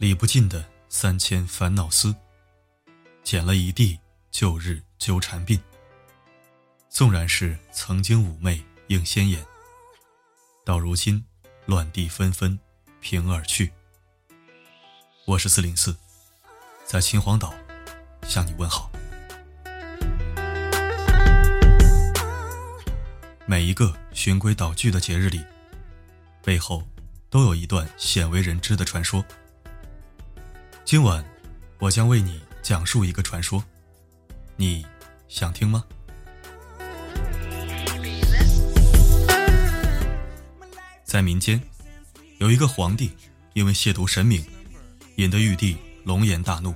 理不尽的三千烦恼丝，剪了一地旧日纠缠鬓。纵然是曾经妩媚映仙颜，到如今乱地纷纷平而去。我是四零四，在秦皇岛向你问好。每一个循规蹈矩的节日里，背后都有一段鲜为人知的传说。今晚，我将为你讲述一个传说，你想听吗？在民间，有一个皇帝，因为亵渎神明，引得玉帝龙颜大怒。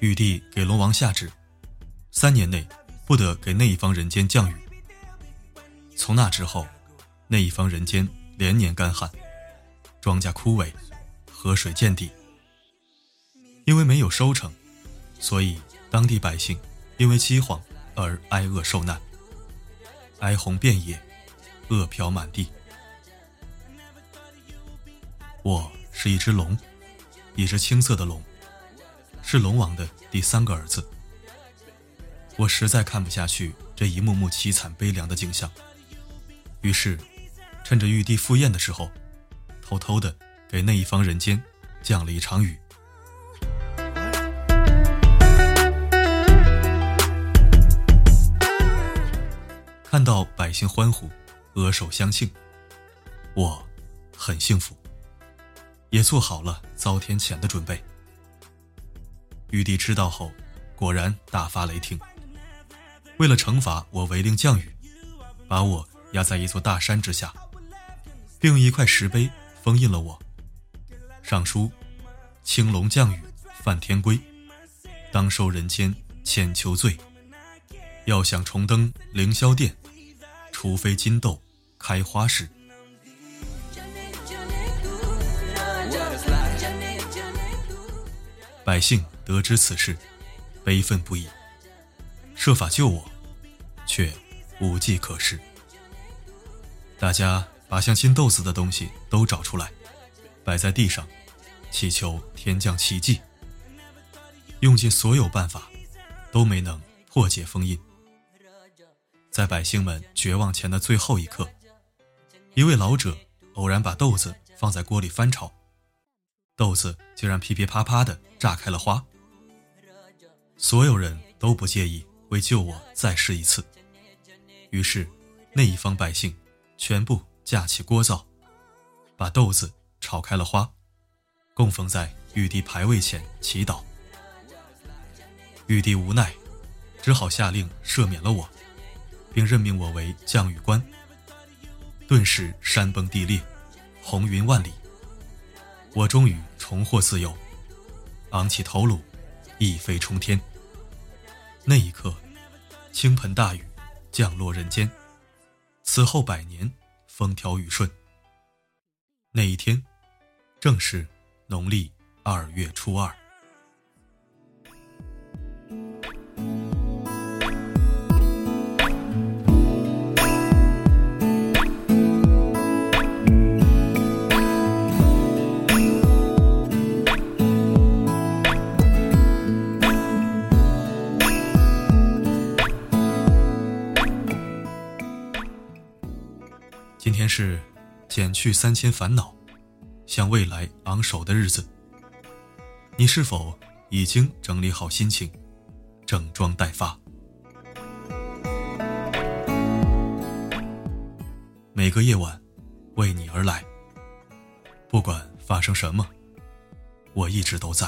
玉帝给龙王下旨，三年内不得给那一方人间降雨。从那之后，那一方人间连年干旱，庄稼枯萎，河水见底。因为没有收成，所以当地百姓因为饥荒而挨饿受难，哀鸿遍野，饿殍满地。我是一只龙，一只青色的龙，是龙王的第三个儿子。我实在看不下去这一幕幕凄惨悲凉的景象，于是趁着玉帝赴宴的时候，偷偷的给那一方人间降了一场雨。看到百姓欢呼，额手相庆，我很幸福，也做好了遭天谴的准备。玉帝知道后，果然大发雷霆，为了惩罚我违令降雨，把我压在一座大山之下，并用一块石碑封印了我，上书“青龙降雨犯天规，当受人间千秋罪”。要想重登凌霄殿，除非金豆开花时。百姓得知此事，悲愤不已，设法救我，却无计可施。大家把像金豆子的东西都找出来，摆在地上，祈求天降奇迹。用尽所有办法，都没能破解封印。在百姓们绝望前的最后一刻，一位老者偶然把豆子放在锅里翻炒，豆子竟然噼噼啪啪的炸开了花。所有人都不介意为救我再试一次，于是那一方百姓全部架起锅灶，把豆子炒开了花，供奉在玉帝牌位前祈祷。玉帝无奈，只好下令赦免了我。并任命我为降雨官。顿时山崩地裂，红云万里，我终于重获自由，昂起头颅，一飞冲天。那一刻，倾盆大雨降落人间，此后百年风调雨顺。那一天，正是农历二月初二。是减去三千烦恼，向未来昂首的日子。你是否已经整理好心情，整装待发？每个夜晚，为你而来。不管发生什么，我一直都在。